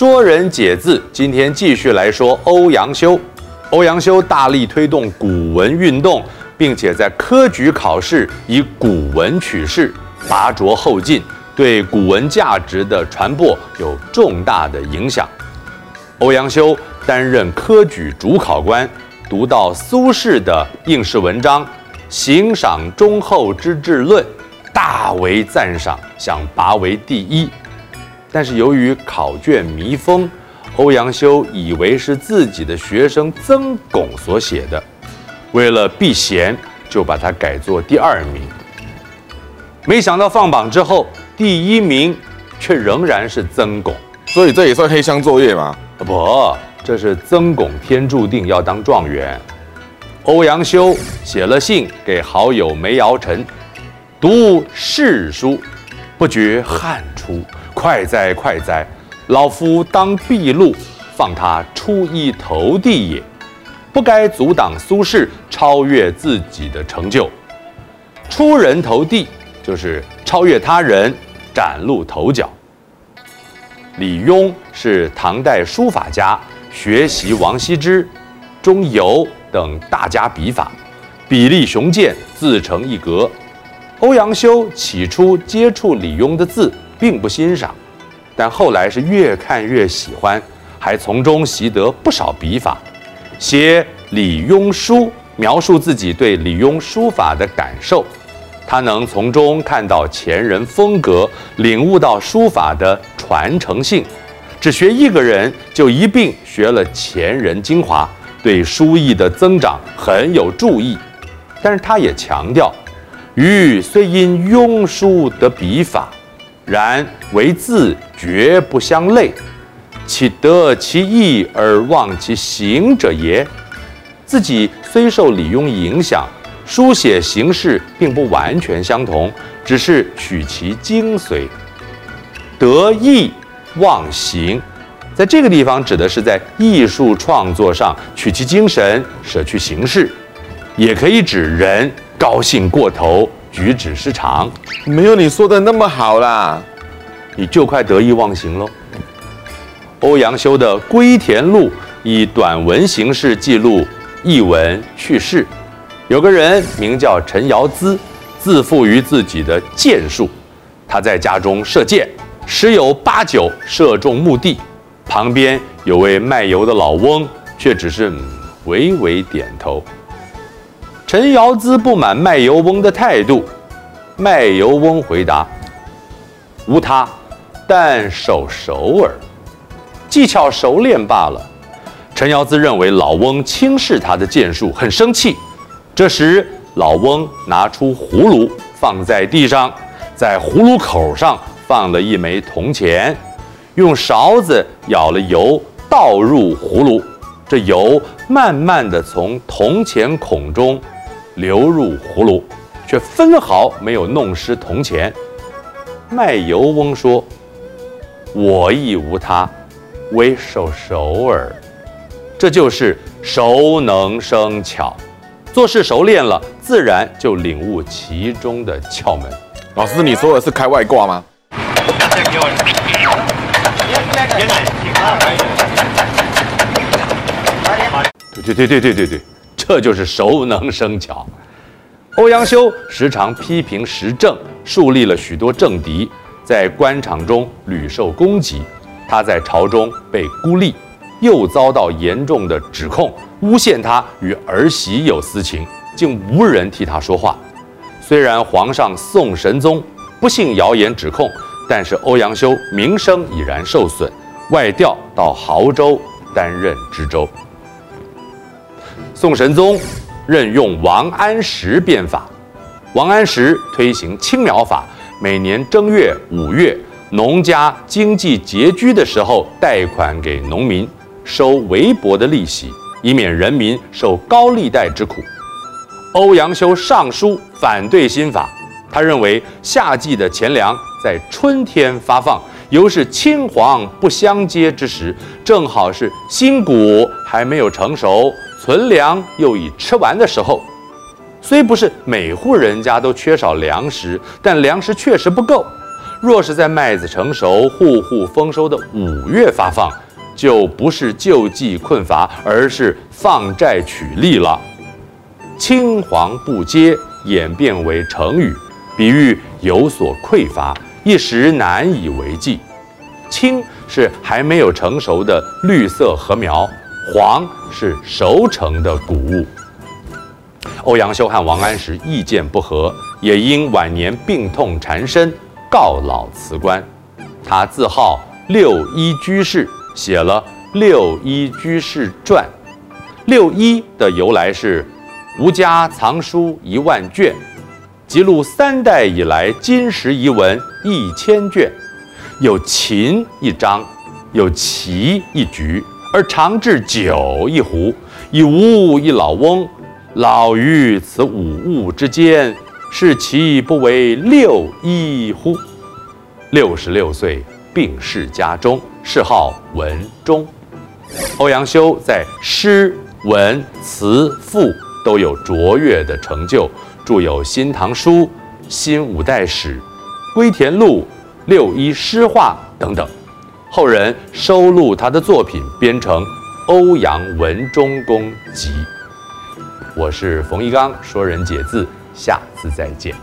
说人解字，今天继续来说欧阳修。欧阳修大力推动古文运动，并且在科举考试以古文取士，拔擢后进，对古文价值的传播有重大的影响。欧阳修担任科举主考官，读到苏轼的应试文章《行赏忠厚之治论》，大为赞赏，想拔为第一。但是由于考卷密封，欧阳修以为是自己的学生曾巩所写的，为了避嫌，就把它改作第二名。没想到放榜之后，第一名却仍然是曾巩，所以这也算黑箱作业吗？不，这是曾巩天注定要当状元。欧阳修写了信给好友梅尧臣，读世书，不觉汗出，快哉快哉！老夫当毕录，放他出一头地也，不该阻挡苏轼超越自己的成就。出人头地就是超越他人，崭露头角。李邕是唐代书法家，学习王羲之、钟繇等大家笔法，笔力雄健，自成一格。欧阳修起初接触李邕的字，并不欣赏。但后来是越看越喜欢，还从中习得不少笔法，写《李邕书》，描述自己对李邕书法的感受。他能从中看到前人风格，领悟到书法的传承性。只学一个人，就一并学了前人精华，对书艺的增长很有助益。但是他也强调，余虽因邕书得笔法。然为字绝不相类，岂得其意而忘其形者也？自己虽受李邕影响，书写形式并不完全相同，只是取其精髓。得意忘形，在这个地方指的是在艺术创作上取其精神，舍去形式，也可以指人高兴过头。举止失常，没有你说的那么好啦，你就快得意忘形喽。欧阳修的《归田录》以短文形式记录逸闻趣事。有个人名叫陈尧咨，自负于自己的箭术，他在家中射箭，十有八九射中目的。旁边有位卖油的老翁，却只是微微点头。陈尧咨不满卖油翁的态度，卖油翁回答：“无他，但手熟耳，技巧熟练罢了。”陈尧咨认为老翁轻视他的箭术，很生气。这时，老翁拿出葫芦放在地上，在葫芦口上放了一枚铜钱，用勺子舀了油倒入葫芦，这油慢慢地从铜钱孔中。流入葫芦，却分毫没有弄湿铜钱。卖油翁说：“我亦无他，唯手熟耳。”这就是熟能生巧，做事熟练了，自然就领悟其中的窍门。老师，你说的是开外挂吗？对对对对对对。这就是熟能生巧。欧阳修时常批评时政，树立了许多政敌，在官场中屡受攻击。他在朝中被孤立，又遭到严重的指控，诬陷他与儿媳有私情，竟无人替他说话。虽然皇上宋神宗不信谣言指控，但是欧阳修名声已然受损，外调到亳州担任知州。宋神宗任用王安石变法，王安石推行青苗法，每年正月、五月，农家经济拮据的时候，贷款给农民，收微薄的利息，以免人民受高利贷之苦。欧阳修上书反对新法，他认为夏季的钱粮在春天发放，尤是青黄不相接之时，正好是新谷还没有成熟。存粮又已吃完的时候，虽不是每户人家都缺少粮食，但粮食确实不够。若是在麦子成熟、户户丰收的五月发放，就不是救济困乏，而是放债取利了。青黄不接演变为成语，比喻有所匮乏，一时难以为继。青是还没有成熟的绿色禾苗，黄是熟成的谷物。欧阳修和王安石意见不合，也因晚年病痛缠身，告老辞官。他自号六一居士，写了《六一居士传》。六一的由来是。吴家藏书一万卷，记录三代以来金石遗文一千卷，有琴一张，有棋一局，而长置酒一壶，以无一老翁。老于此五物之间，是其不为六一乎？六十六岁病逝家中，谥号文忠。欧阳修在诗文词赋。都有卓越的成就，著有《新唐书》《新五代史》《归田录》《六一诗话》等等。后人收录他的作品，编成《欧阳文忠公集》。我是冯一刚，说人解字，下次再见。